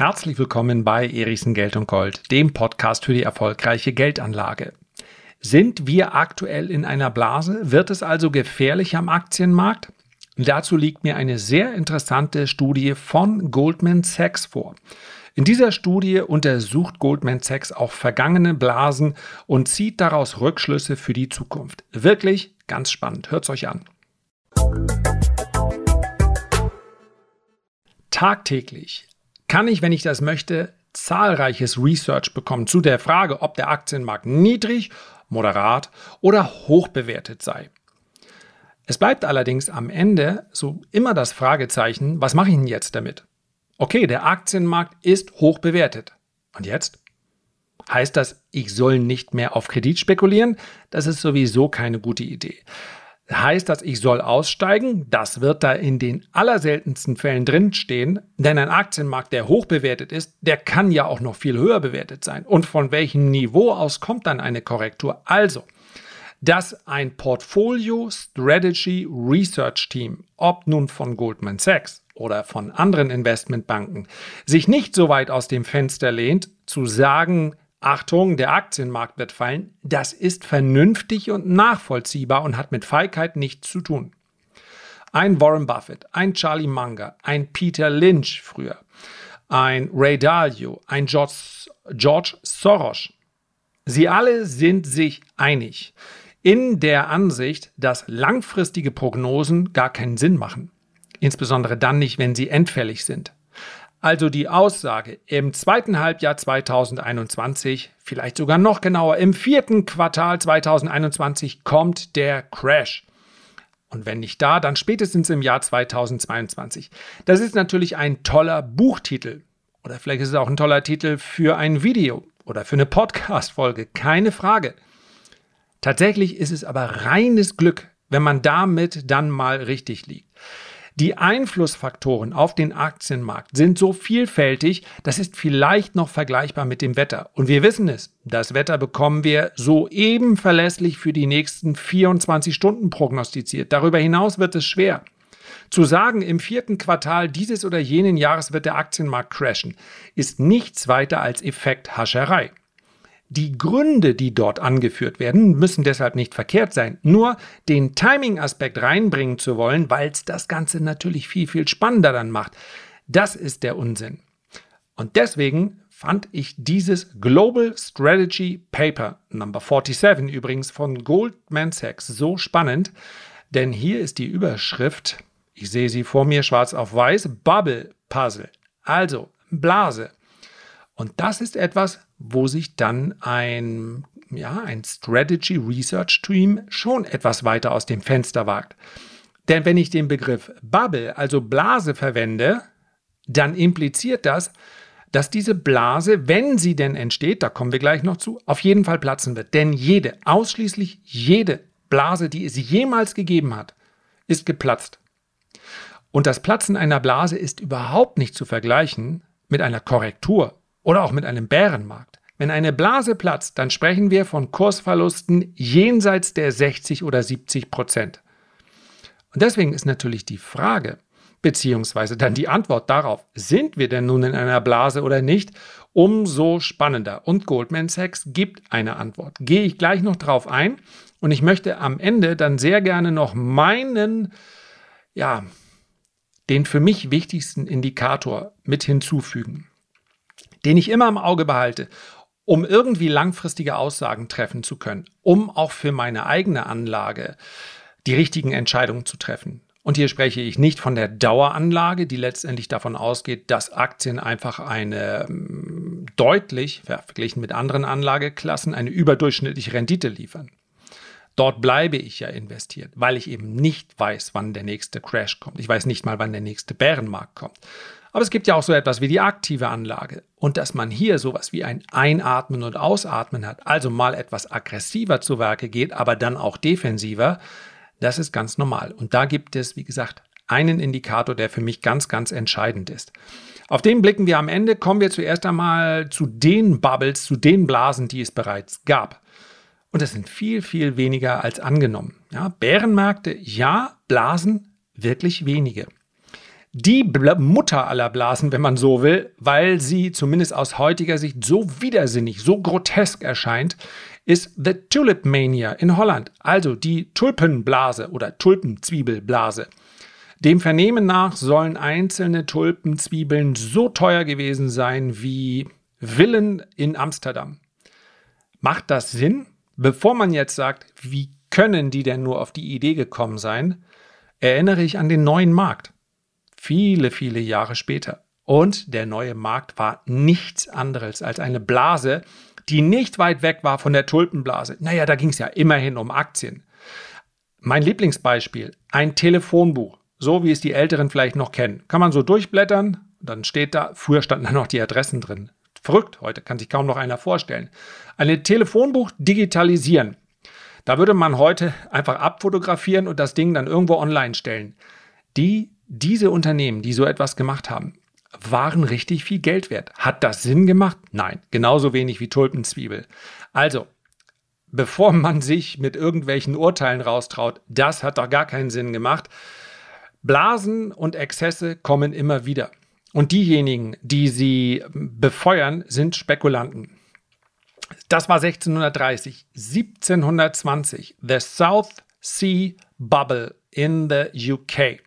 Herzlich willkommen bei Erichsen Geld und Gold, dem Podcast für die erfolgreiche Geldanlage. Sind wir aktuell in einer Blase? Wird es also gefährlich am Aktienmarkt? Dazu liegt mir eine sehr interessante Studie von Goldman Sachs vor. In dieser Studie untersucht Goldman Sachs auch vergangene Blasen und zieht daraus Rückschlüsse für die Zukunft. Wirklich ganz spannend. Hört's euch an. Tagtäglich kann ich, wenn ich das möchte, zahlreiches Research bekommen zu der Frage, ob der Aktienmarkt niedrig, moderat oder hoch bewertet sei. Es bleibt allerdings am Ende so immer das Fragezeichen, was mache ich denn jetzt damit? Okay, der Aktienmarkt ist hoch bewertet. Und jetzt? Heißt das, ich soll nicht mehr auf Kredit spekulieren? Das ist sowieso keine gute Idee. Heißt das, ich soll aussteigen? Das wird da in den allerseltensten Fällen drinstehen, denn ein Aktienmarkt, der hoch bewertet ist, der kann ja auch noch viel höher bewertet sein. Und von welchem Niveau aus kommt dann eine Korrektur? Also, dass ein Portfolio Strategy Research Team, ob nun von Goldman Sachs oder von anderen Investmentbanken, sich nicht so weit aus dem Fenster lehnt, zu sagen, Achtung, der Aktienmarkt wird fallen, das ist vernünftig und nachvollziehbar und hat mit Feigheit nichts zu tun. Ein Warren Buffett, ein Charlie Munger, ein Peter Lynch früher, ein Ray Dalio, ein George, George Soros, sie alle sind sich einig in der Ansicht, dass langfristige Prognosen gar keinen Sinn machen. Insbesondere dann nicht, wenn sie endfällig sind. Also die Aussage, im zweiten Halbjahr 2021, vielleicht sogar noch genauer, im vierten Quartal 2021 kommt der Crash. Und wenn nicht da, dann spätestens im Jahr 2022. Das ist natürlich ein toller Buchtitel. Oder vielleicht ist es auch ein toller Titel für ein Video oder für eine Podcast-Folge. Keine Frage. Tatsächlich ist es aber reines Glück, wenn man damit dann mal richtig liegt. Die Einflussfaktoren auf den Aktienmarkt sind so vielfältig, das ist vielleicht noch vergleichbar mit dem Wetter. Und wir wissen es, das Wetter bekommen wir soeben verlässlich für die nächsten 24 Stunden prognostiziert. Darüber hinaus wird es schwer. Zu sagen, im vierten Quartal dieses oder jenen Jahres wird der Aktienmarkt crashen, ist nichts weiter als Effekthascherei. Die Gründe, die dort angeführt werden, müssen deshalb nicht verkehrt sein. Nur den Timing-Aspekt reinbringen zu wollen, weil es das Ganze natürlich viel, viel spannender dann macht. Das ist der Unsinn. Und deswegen fand ich dieses Global Strategy Paper Number 47 übrigens von Goldman Sachs so spannend, denn hier ist die Überschrift, ich sehe sie vor mir schwarz auf weiß, Bubble Puzzle. Also Blase. Und das ist etwas, wo sich dann ein, ja, ein Strategy Research Team schon etwas weiter aus dem Fenster wagt. Denn wenn ich den Begriff Bubble, also Blase, verwende, dann impliziert das, dass diese Blase, wenn sie denn entsteht, da kommen wir gleich noch zu, auf jeden Fall platzen wird. Denn jede, ausschließlich jede Blase, die es jemals gegeben hat, ist geplatzt. Und das Platzen einer Blase ist überhaupt nicht zu vergleichen mit einer Korrektur oder auch mit einem Bärenmarkt. Wenn eine Blase platzt, dann sprechen wir von Kursverlusten jenseits der 60 oder 70 Prozent. Und deswegen ist natürlich die Frage, beziehungsweise dann die Antwort darauf, sind wir denn nun in einer Blase oder nicht, umso spannender. Und Goldman Sachs gibt eine Antwort. Gehe ich gleich noch drauf ein und ich möchte am Ende dann sehr gerne noch meinen, ja, den für mich wichtigsten Indikator mit hinzufügen den ich immer im Auge behalte, um irgendwie langfristige Aussagen treffen zu können, um auch für meine eigene Anlage die richtigen Entscheidungen zu treffen. Und hier spreche ich nicht von der Daueranlage, die letztendlich davon ausgeht, dass Aktien einfach eine ähm, deutlich, verglichen mit anderen Anlageklassen, eine überdurchschnittliche Rendite liefern. Dort bleibe ich ja investiert, weil ich eben nicht weiß, wann der nächste Crash kommt. Ich weiß nicht mal, wann der nächste Bärenmarkt kommt. Aber es gibt ja auch so etwas wie die aktive Anlage. Und dass man hier sowas wie ein Einatmen und Ausatmen hat, also mal etwas aggressiver zu Werke geht, aber dann auch defensiver, das ist ganz normal. Und da gibt es, wie gesagt, einen Indikator, der für mich ganz, ganz entscheidend ist. Auf den blicken wir am Ende. Kommen wir zuerst einmal zu den Bubbles, zu den Blasen, die es bereits gab. Und das sind viel, viel weniger als angenommen. Ja, Bärenmärkte, ja, Blasen, wirklich wenige. Die Bla Mutter aller Blasen, wenn man so will, weil sie zumindest aus heutiger Sicht so widersinnig, so grotesk erscheint, ist The Tulip Mania in Holland, also die Tulpenblase oder Tulpenzwiebelblase. Dem Vernehmen nach sollen einzelne Tulpenzwiebeln so teuer gewesen sein wie Villen in Amsterdam. Macht das Sinn? Bevor man jetzt sagt, wie können die denn nur auf die Idee gekommen sein, erinnere ich an den neuen Markt. Viele, viele Jahre später. Und der neue Markt war nichts anderes als eine Blase, die nicht weit weg war von der Tulpenblase. Naja, da ging es ja immerhin um Aktien. Mein Lieblingsbeispiel, ein Telefonbuch, so wie es die Älteren vielleicht noch kennen. Kann man so durchblättern, dann steht da, früher standen da noch die Adressen drin. Verrückt, heute kann sich kaum noch einer vorstellen. Ein Telefonbuch digitalisieren. Da würde man heute einfach abfotografieren und das Ding dann irgendwo online stellen. Die, diese Unternehmen, die so etwas gemacht haben, waren richtig viel Geld wert. Hat das Sinn gemacht? Nein, genauso wenig wie Tulpenzwiebel. Also, bevor man sich mit irgendwelchen Urteilen raustraut, das hat doch gar keinen Sinn gemacht. Blasen und Exzesse kommen immer wieder. Und diejenigen, die sie befeuern, sind Spekulanten. Das war 1630. 1720, the South Sea Bubble in the UK.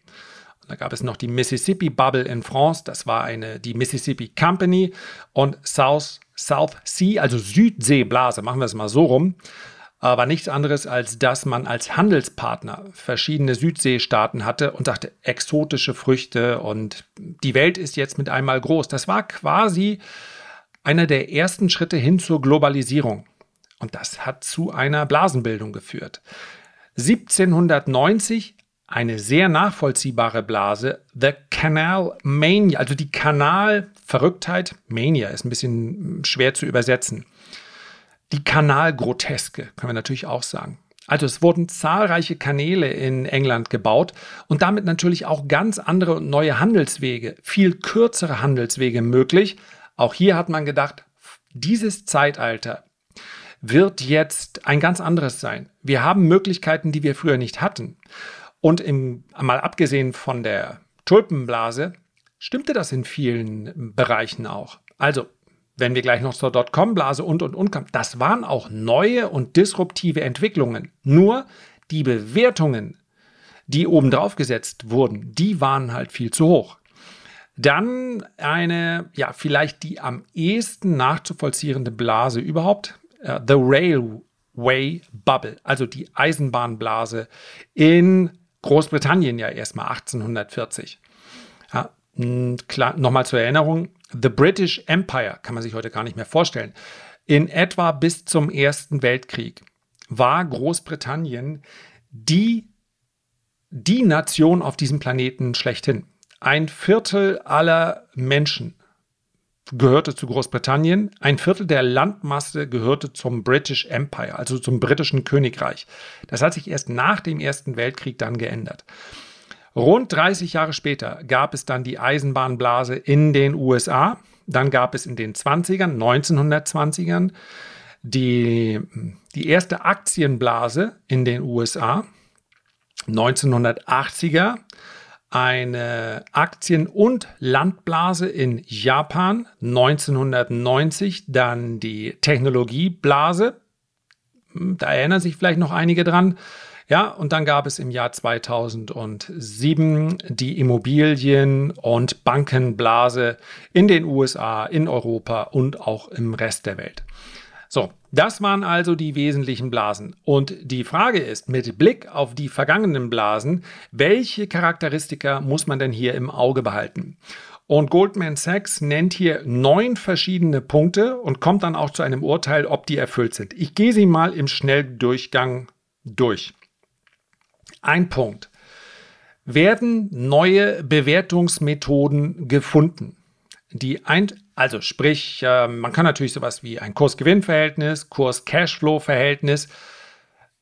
Da gab es noch die Mississippi Bubble in France, das war eine, die Mississippi Company und South, South Sea, also Südseeblase, machen wir es mal so rum, war nichts anderes, als dass man als Handelspartner verschiedene Südseestaaten hatte und sagte, exotische Früchte und die Welt ist jetzt mit einmal groß. Das war quasi einer der ersten Schritte hin zur Globalisierung. Und das hat zu einer Blasenbildung geführt. 1790 eine sehr nachvollziehbare Blase, The Canal Mania, also die Kanalverrücktheit. Mania ist ein bisschen schwer zu übersetzen. Die Kanalgroteske, können wir natürlich auch sagen. Also es wurden zahlreiche Kanäle in England gebaut und damit natürlich auch ganz andere und neue Handelswege, viel kürzere Handelswege möglich. Auch hier hat man gedacht, dieses Zeitalter wird jetzt ein ganz anderes sein. Wir haben Möglichkeiten, die wir früher nicht hatten. Und im, mal abgesehen von der Tulpenblase, stimmte das in vielen Bereichen auch. Also, wenn wir gleich noch zur Dotcom-Blase und und und kommen, das waren auch neue und disruptive Entwicklungen. Nur die Bewertungen, die obendrauf gesetzt wurden, die waren halt viel zu hoch. Dann eine, ja, vielleicht die am ehesten nachzuvollziehende Blase überhaupt, uh, The Railway Bubble, also die Eisenbahnblase in Großbritannien ja erstmal 1840. Ja, klar, nochmal zur Erinnerung, The British Empire kann man sich heute gar nicht mehr vorstellen. In etwa bis zum Ersten Weltkrieg war Großbritannien die, die Nation auf diesem Planeten schlechthin. Ein Viertel aller Menschen gehörte zu Großbritannien, ein Viertel der Landmasse gehörte zum British Empire, also zum britischen Königreich. Das hat sich erst nach dem Ersten Weltkrieg dann geändert. Rund 30 Jahre später gab es dann die Eisenbahnblase in den USA. Dann gab es in den 20ern, 1920ern, die, die erste Aktienblase in den USA. 1980er eine Aktien- und Landblase in Japan 1990, dann die Technologieblase, hm, da erinnern sich vielleicht noch einige dran. Ja, und dann gab es im Jahr 2007 die Immobilien- und Bankenblase in den USA, in Europa und auch im Rest der Welt. So, das waren also die wesentlichen Blasen. Und die Frage ist, mit Blick auf die vergangenen Blasen, welche Charakteristika muss man denn hier im Auge behalten? Und Goldman Sachs nennt hier neun verschiedene Punkte und kommt dann auch zu einem Urteil, ob die erfüllt sind. Ich gehe sie mal im Schnelldurchgang durch. Ein Punkt. Werden neue Bewertungsmethoden gefunden? Die ein, also sprich, äh, man kann natürlich sowas wie ein Kurs-Gewinn-Verhältnis, Kurs-Cashflow-Verhältnis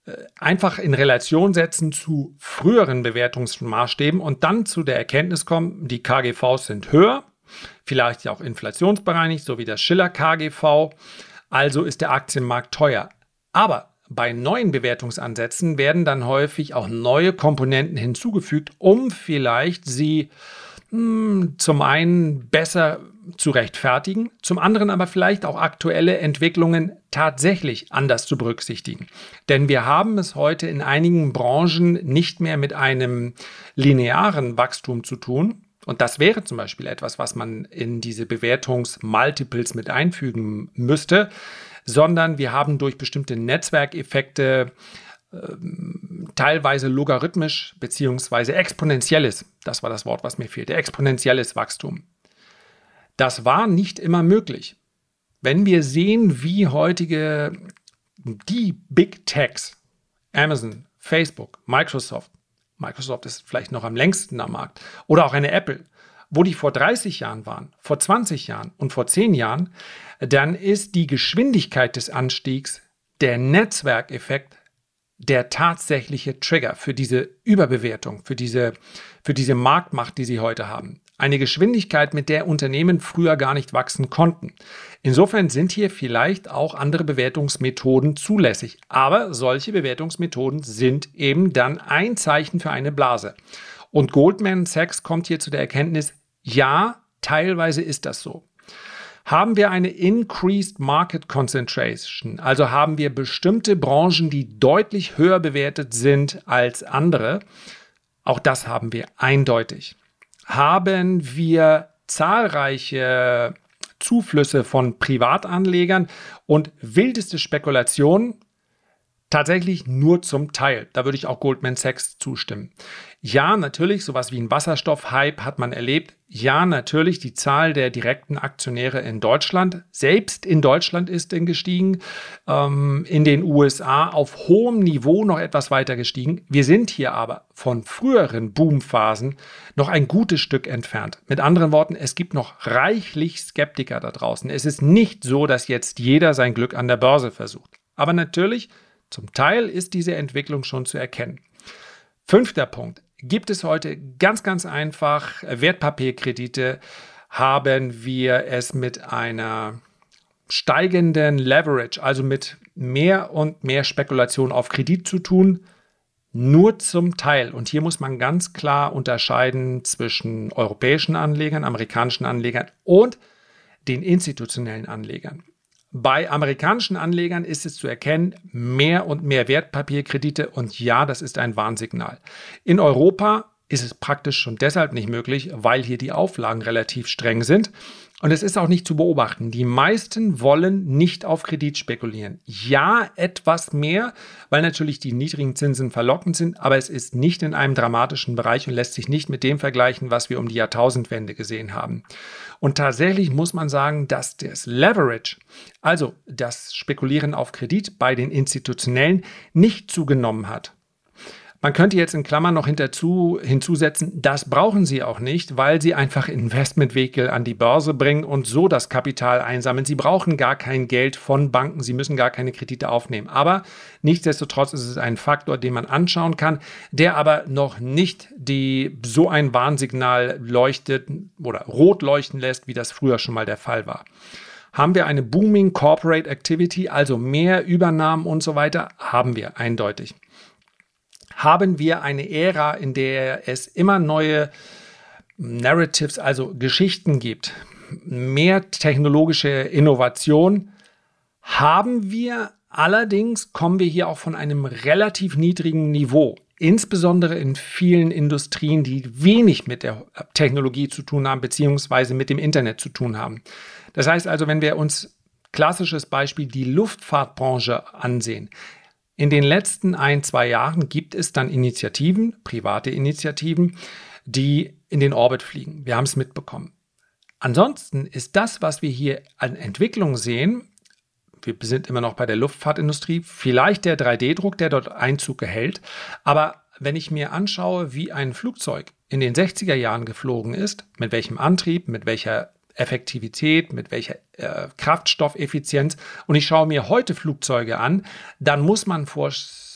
äh, einfach in Relation setzen zu früheren Bewertungsmaßstäben und dann zu der Erkenntnis kommen, die KGVs sind höher, vielleicht auch inflationsbereinigt, so wie das Schiller KGV, also ist der Aktienmarkt teuer. Aber bei neuen Bewertungsansätzen werden dann häufig auch neue Komponenten hinzugefügt, um vielleicht sie hm, zum einen besser zu rechtfertigen, zum anderen aber vielleicht auch aktuelle Entwicklungen tatsächlich anders zu berücksichtigen. Denn wir haben es heute in einigen Branchen nicht mehr mit einem linearen Wachstum zu tun. Und das wäre zum Beispiel etwas, was man in diese Bewertungsmultiples mit einfügen müsste, sondern wir haben durch bestimmte Netzwerkeffekte ähm, teilweise logarithmisch beziehungsweise exponentielles, das war das Wort, was mir fehlte, exponentielles Wachstum. Das war nicht immer möglich. Wenn wir sehen, wie heutige die Big Techs, Amazon, Facebook, Microsoft, Microsoft ist vielleicht noch am längsten am Markt, oder auch eine Apple, wo die vor 30 Jahren waren, vor 20 Jahren und vor 10 Jahren, dann ist die Geschwindigkeit des Anstiegs, der Netzwerkeffekt, der tatsächliche Trigger für diese Überbewertung, für diese, für diese Marktmacht, die sie heute haben. Eine Geschwindigkeit, mit der Unternehmen früher gar nicht wachsen konnten. Insofern sind hier vielleicht auch andere Bewertungsmethoden zulässig. Aber solche Bewertungsmethoden sind eben dann ein Zeichen für eine Blase. Und Goldman Sachs kommt hier zu der Erkenntnis, ja, teilweise ist das so. Haben wir eine Increased Market Concentration, also haben wir bestimmte Branchen, die deutlich höher bewertet sind als andere, auch das haben wir eindeutig haben wir zahlreiche Zuflüsse von Privatanlegern und wildeste Spekulationen tatsächlich nur zum Teil. Da würde ich auch Goldman Sachs zustimmen. Ja, natürlich, sowas wie ein Wasserstoff-Hype hat man erlebt. Ja, natürlich, die Zahl der direkten Aktionäre in Deutschland, selbst in Deutschland ist gestiegen, ähm, in den USA auf hohem Niveau noch etwas weiter gestiegen. Wir sind hier aber von früheren Boomphasen noch ein gutes Stück entfernt. Mit anderen Worten, es gibt noch reichlich Skeptiker da draußen. Es ist nicht so, dass jetzt jeder sein Glück an der Börse versucht. Aber natürlich, zum Teil ist diese Entwicklung schon zu erkennen. Fünfter Punkt gibt es heute ganz, ganz einfach Wertpapierkredite, haben wir es mit einer steigenden Leverage, also mit mehr und mehr Spekulation auf Kredit zu tun, nur zum Teil. Und hier muss man ganz klar unterscheiden zwischen europäischen Anlegern, amerikanischen Anlegern und den institutionellen Anlegern. Bei amerikanischen Anlegern ist es zu erkennen, mehr und mehr Wertpapierkredite und ja, das ist ein Warnsignal. In Europa ist es praktisch schon deshalb nicht möglich, weil hier die Auflagen relativ streng sind. Und es ist auch nicht zu beobachten. Die meisten wollen nicht auf Kredit spekulieren. Ja, etwas mehr, weil natürlich die niedrigen Zinsen verlockend sind, aber es ist nicht in einem dramatischen Bereich und lässt sich nicht mit dem vergleichen, was wir um die Jahrtausendwende gesehen haben. Und tatsächlich muss man sagen, dass das Leverage, also das Spekulieren auf Kredit bei den Institutionellen, nicht zugenommen hat. Man könnte jetzt in Klammern noch hinterzu, hinzusetzen, das brauchen sie auch nicht, weil sie einfach Investmentvehikel an die Börse bringen und so das Kapital einsammeln. Sie brauchen gar kein Geld von Banken, sie müssen gar keine Kredite aufnehmen. Aber nichtsdestotrotz ist es ein Faktor, den man anschauen kann, der aber noch nicht die, so ein Warnsignal leuchtet oder rot leuchten lässt, wie das früher schon mal der Fall war. Haben wir eine booming Corporate Activity, also mehr Übernahmen und so weiter? Haben wir eindeutig haben wir eine Ära, in der es immer neue Narratives, also Geschichten gibt, mehr technologische Innovation, haben wir allerdings, kommen wir hier auch von einem relativ niedrigen Niveau insbesondere in vielen Industrien, die wenig mit der Technologie zu tun haben, beziehungsweise mit dem Internet zu tun haben. Das heißt also, wenn wir uns klassisches Beispiel die Luftfahrtbranche ansehen, in den letzten ein, zwei Jahren gibt es dann Initiativen, private Initiativen, die in den Orbit fliegen. Wir haben es mitbekommen. Ansonsten ist das, was wir hier an Entwicklung sehen, wir sind immer noch bei der Luftfahrtindustrie, vielleicht der 3D-Druck, der dort Einzug gehält. Aber wenn ich mir anschaue, wie ein Flugzeug in den 60er Jahren geflogen ist, mit welchem Antrieb, mit welcher Effektivität, mit welcher äh, Kraftstoffeffizienz und ich schaue mir heute Flugzeuge an, dann muss man vor,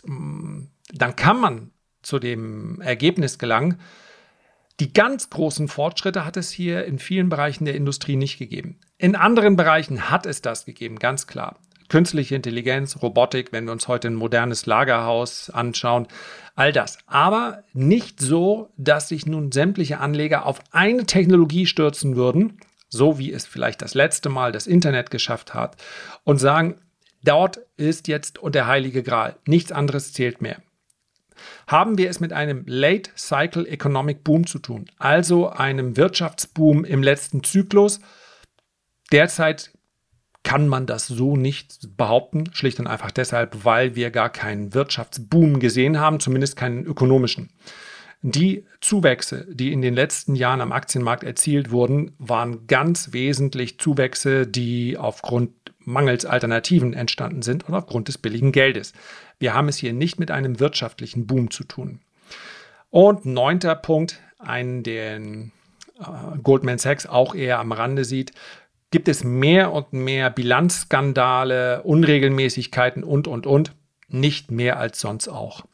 dann kann man zu dem Ergebnis gelangen, die ganz großen Fortschritte hat es hier in vielen Bereichen der Industrie nicht gegeben. In anderen Bereichen hat es das gegeben, ganz klar. künstliche Intelligenz, Robotik, wenn wir uns heute ein modernes Lagerhaus anschauen, all das. Aber nicht so, dass sich nun sämtliche Anleger auf eine Technologie stürzen würden, so wie es vielleicht das letzte Mal das Internet geschafft hat, und sagen, dort ist jetzt der heilige Gral, nichts anderes zählt mehr. Haben wir es mit einem Late Cycle Economic Boom zu tun, also einem Wirtschaftsboom im letzten Zyklus. Derzeit kann man das so nicht behaupten, schlicht und einfach deshalb, weil wir gar keinen Wirtschaftsboom gesehen haben, zumindest keinen ökonomischen. Die Zuwächse, die in den letzten Jahren am Aktienmarkt erzielt wurden, waren ganz wesentlich Zuwächse, die aufgrund mangels Alternativen entstanden sind und aufgrund des billigen Geldes. Wir haben es hier nicht mit einem wirtschaftlichen Boom zu tun. Und neunter Punkt, einen, den äh, Goldman Sachs auch eher am Rande sieht, gibt es mehr und mehr Bilanzskandale, Unregelmäßigkeiten und, und, und. Nicht mehr als sonst auch.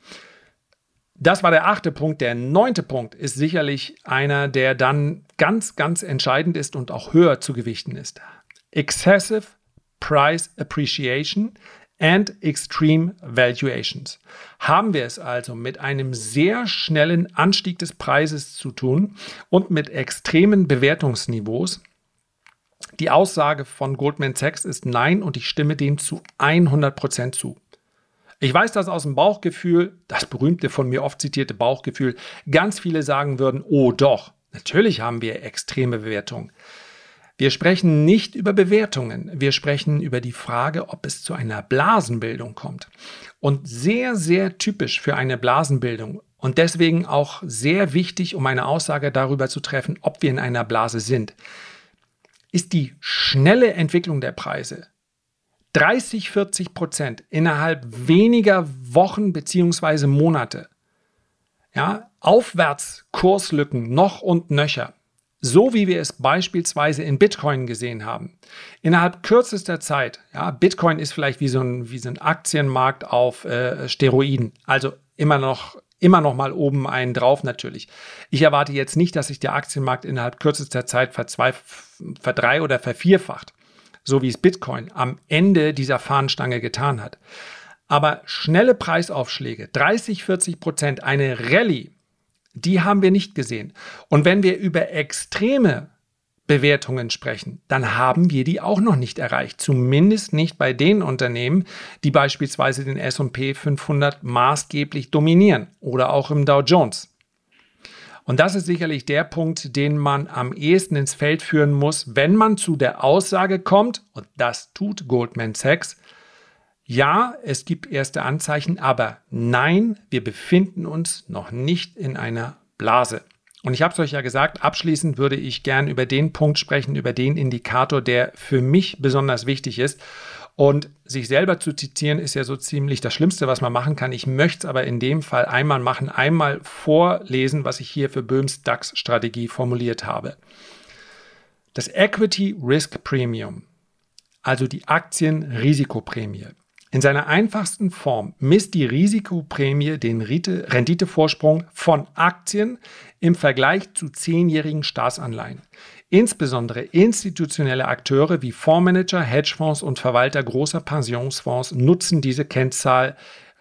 Das war der achte Punkt. Der neunte Punkt ist sicherlich einer, der dann ganz, ganz entscheidend ist und auch höher zu gewichten ist. Excessive Price Appreciation and Extreme Valuations. Haben wir es also mit einem sehr schnellen Anstieg des Preises zu tun und mit extremen Bewertungsniveaus? Die Aussage von Goldman Sachs ist nein und ich stimme dem zu 100% zu. Ich weiß das aus dem Bauchgefühl, das berühmte von mir oft zitierte Bauchgefühl, ganz viele sagen würden, oh doch, natürlich haben wir extreme Bewertungen. Wir sprechen nicht über Bewertungen, wir sprechen über die Frage, ob es zu einer Blasenbildung kommt. Und sehr, sehr typisch für eine Blasenbildung und deswegen auch sehr wichtig, um eine Aussage darüber zu treffen, ob wir in einer Blase sind, ist die schnelle Entwicklung der Preise. 30, 40 Prozent innerhalb weniger Wochen bzw. Monate. Ja, Aufwärtskurslücken noch und nöcher so wie wir es beispielsweise in Bitcoin gesehen haben. Innerhalb kürzester Zeit, ja, Bitcoin ist vielleicht wie so ein, wie so ein Aktienmarkt auf äh, Steroiden, also immer noch immer noch mal oben einen drauf natürlich. Ich erwarte jetzt nicht, dass sich der Aktienmarkt innerhalb kürzester Zeit verdrei- oder vervierfacht, so wie es Bitcoin am Ende dieser Fahnenstange getan hat. Aber schnelle Preisaufschläge, 30, 40 Prozent, eine Rallye, die haben wir nicht gesehen. Und wenn wir über extreme Bewertungen sprechen, dann haben wir die auch noch nicht erreicht. Zumindest nicht bei den Unternehmen, die beispielsweise den SP 500 maßgeblich dominieren oder auch im Dow Jones. Und das ist sicherlich der Punkt, den man am ehesten ins Feld führen muss, wenn man zu der Aussage kommt, und das tut Goldman Sachs, ja, es gibt erste Anzeichen, aber nein, wir befinden uns noch nicht in einer Blase. Und ich habe es euch ja gesagt, abschließend würde ich gern über den Punkt sprechen, über den Indikator, der für mich besonders wichtig ist. Und sich selber zu zitieren ist ja so ziemlich das Schlimmste, was man machen kann. Ich möchte es aber in dem Fall einmal machen, einmal vorlesen, was ich hier für Böhms DAX-Strategie formuliert habe. Das Equity Risk Premium, also die Aktienrisikoprämie, in seiner einfachsten Form misst die Risikoprämie den Renditevorsprung von Aktien im Vergleich zu zehnjährigen Staatsanleihen. Insbesondere institutionelle Akteure wie Fondsmanager, Hedgefonds und Verwalter großer Pensionsfonds nutzen diese Kennzahl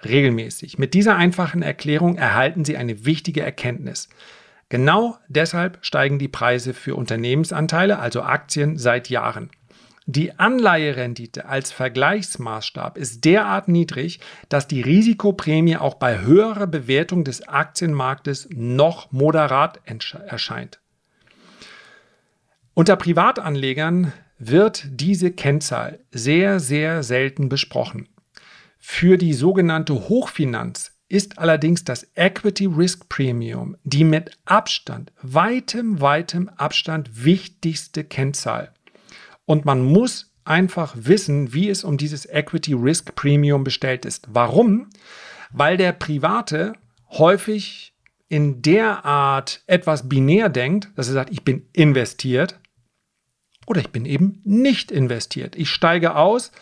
regelmäßig. Mit dieser einfachen Erklärung erhalten Sie eine wichtige Erkenntnis. Genau deshalb steigen die Preise für Unternehmensanteile, also Aktien, seit Jahren. Die Anleiherendite als Vergleichsmaßstab ist derart niedrig, dass die Risikoprämie auch bei höherer Bewertung des Aktienmarktes noch moderat erscheint. Unter Privatanlegern wird diese Kennzahl sehr, sehr selten besprochen. Für die sogenannte Hochfinanz ist allerdings das Equity Risk Premium die mit Abstand, weitem, weitem Abstand wichtigste Kennzahl. Und man muss einfach wissen, wie es um dieses Equity Risk Premium bestellt ist. Warum? Weil der Private häufig in der Art etwas binär denkt, dass er sagt, ich bin investiert oder ich bin eben nicht investiert. Ich steige aus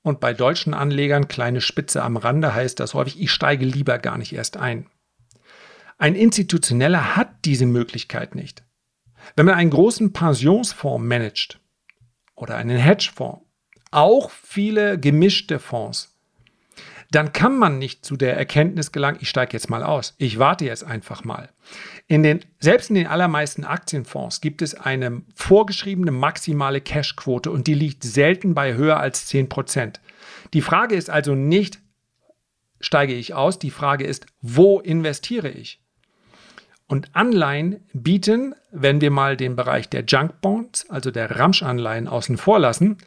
und bei deutschen Anlegern, kleine Spitze am Rande, heißt das häufig, ich steige lieber gar nicht erst ein. Ein Institutioneller hat diese Möglichkeit nicht. Wenn man einen großen Pensionsfonds managt, oder einen Hedgefonds, auch viele gemischte Fonds, dann kann man nicht zu der Erkenntnis gelangen, ich steige jetzt mal aus, ich warte jetzt einfach mal. In den, selbst in den allermeisten Aktienfonds gibt es eine vorgeschriebene maximale Cashquote und die liegt selten bei höher als 10%. Die Frage ist also nicht, steige ich aus, die Frage ist, wo investiere ich? Und Anleihen bieten, wenn wir mal den Bereich der Junk Bonds, also der Ramschanleihen außen vor lassen,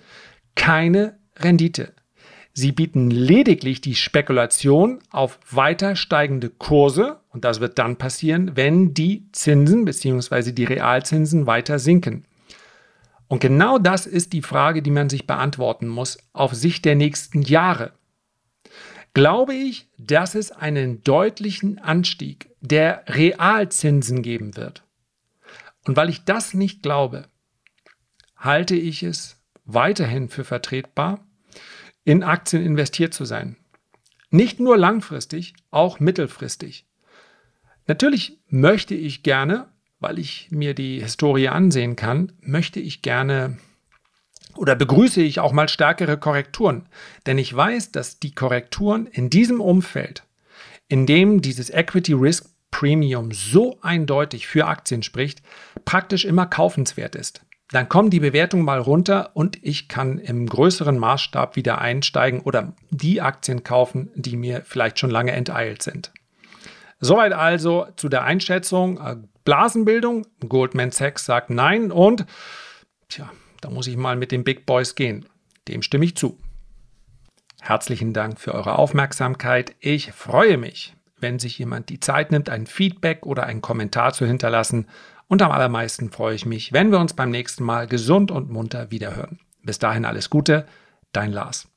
keine Rendite. Sie bieten lediglich die Spekulation auf weiter steigende Kurse und das wird dann passieren, wenn die Zinsen bzw. die Realzinsen weiter sinken. Und genau das ist die Frage, die man sich beantworten muss auf Sicht der nächsten Jahre. Glaube ich, dass es einen deutlichen Anstieg der Realzinsen geben wird? Und weil ich das nicht glaube, halte ich es weiterhin für vertretbar, in Aktien investiert zu sein. Nicht nur langfristig, auch mittelfristig. Natürlich möchte ich gerne, weil ich mir die Historie ansehen kann, möchte ich gerne oder begrüße ich auch mal stärkere Korrekturen. Denn ich weiß, dass die Korrekturen in diesem Umfeld, in dem dieses Equity Risk Premium so eindeutig für Aktien spricht, praktisch immer kaufenswert ist dann kommen die Bewertungen mal runter und ich kann im größeren Maßstab wieder einsteigen oder die Aktien kaufen, die mir vielleicht schon lange enteilt sind. Soweit also zu der Einschätzung. Äh, Blasenbildung, Goldman Sachs sagt nein und tja, da muss ich mal mit den Big Boys gehen. Dem stimme ich zu. Herzlichen Dank für eure Aufmerksamkeit. Ich freue mich, wenn sich jemand die Zeit nimmt, ein Feedback oder einen Kommentar zu hinterlassen und am allermeisten freue ich mich, wenn wir uns beim nächsten Mal gesund und munter wiederhören. Bis dahin alles Gute, dein Lars.